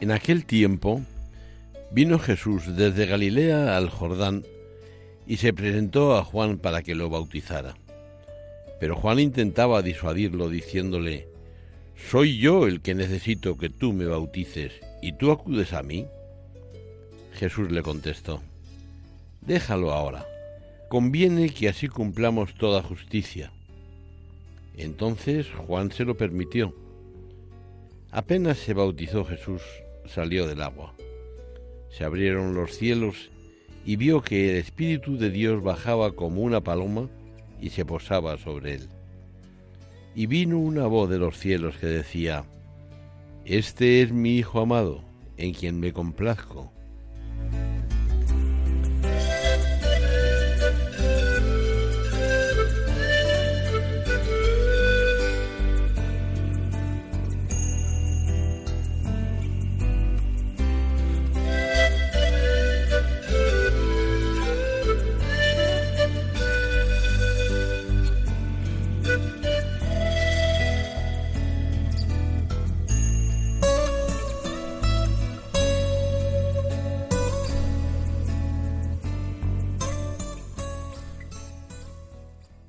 En aquel tiempo vino Jesús desde Galilea al Jordán y se presentó a Juan para que lo bautizara. Pero Juan intentaba disuadirlo diciéndole, ¿Soy yo el que necesito que tú me bautices y tú acudes a mí? Jesús le contestó, Déjalo ahora, conviene que así cumplamos toda justicia. Entonces Juan se lo permitió. Apenas se bautizó Jesús, salió del agua. Se abrieron los cielos y vio que el Espíritu de Dios bajaba como una paloma y se posaba sobre él. Y vino una voz de los cielos que decía, Este es mi Hijo amado, en quien me complazco.